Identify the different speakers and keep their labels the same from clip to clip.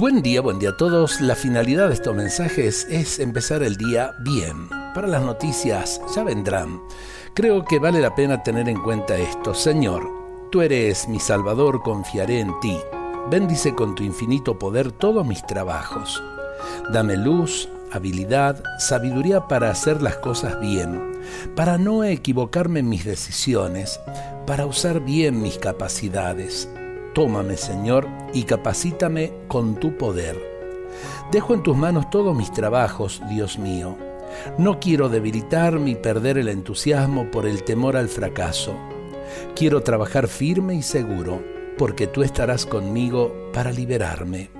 Speaker 1: Buen día, buen día a todos. La finalidad de estos mensajes es empezar el día bien. Para las noticias ya vendrán. Creo que vale la pena tener en cuenta esto. Señor, tú eres mi Salvador, confiaré en ti. Bendice con tu infinito poder todos mis trabajos. Dame luz, habilidad, sabiduría para hacer las cosas bien, para no equivocarme en mis decisiones, para usar bien mis capacidades. Tómame, Señor, y capacítame con tu poder. Dejo en tus manos todos mis trabajos, Dios mío. No quiero debilitarme y perder el entusiasmo por el temor al fracaso. Quiero trabajar firme y seguro, porque tú estarás conmigo para liberarme.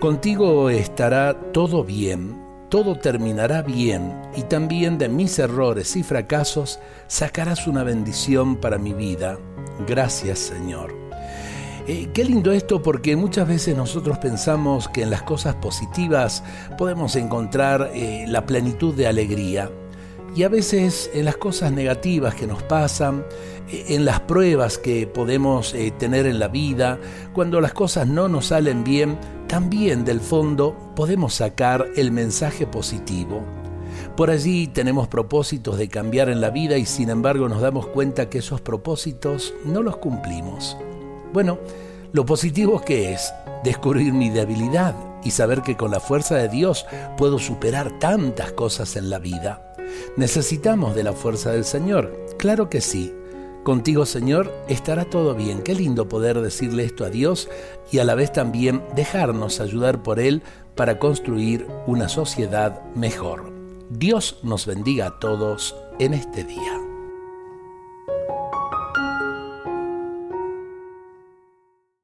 Speaker 1: Contigo estará todo bien, todo terminará bien y también de mis errores y fracasos sacarás una bendición para mi vida. Gracias Señor. Eh, qué lindo esto porque muchas veces nosotros pensamos que en las cosas positivas podemos encontrar eh, la plenitud de alegría. Y a veces en las cosas negativas que nos pasan, eh, en las pruebas que podemos tener en la vida, cuando las cosas no nos salen bien, también del fondo podemos sacar el mensaje positivo. Por allí tenemos propósitos de cambiar en la vida y sin embargo nos damos cuenta que esos propósitos no los cumplimos. Bueno, lo positivo que es descubrir mi debilidad y saber que con la fuerza de Dios puedo superar tantas cosas en la vida. ¿Necesitamos de la fuerza del Señor? Claro que sí. Contigo, Señor, estará todo bien. Qué lindo poder decirle esto a Dios y a la vez también dejarnos ayudar por Él para construir una sociedad mejor. Dios nos bendiga a todos en este día.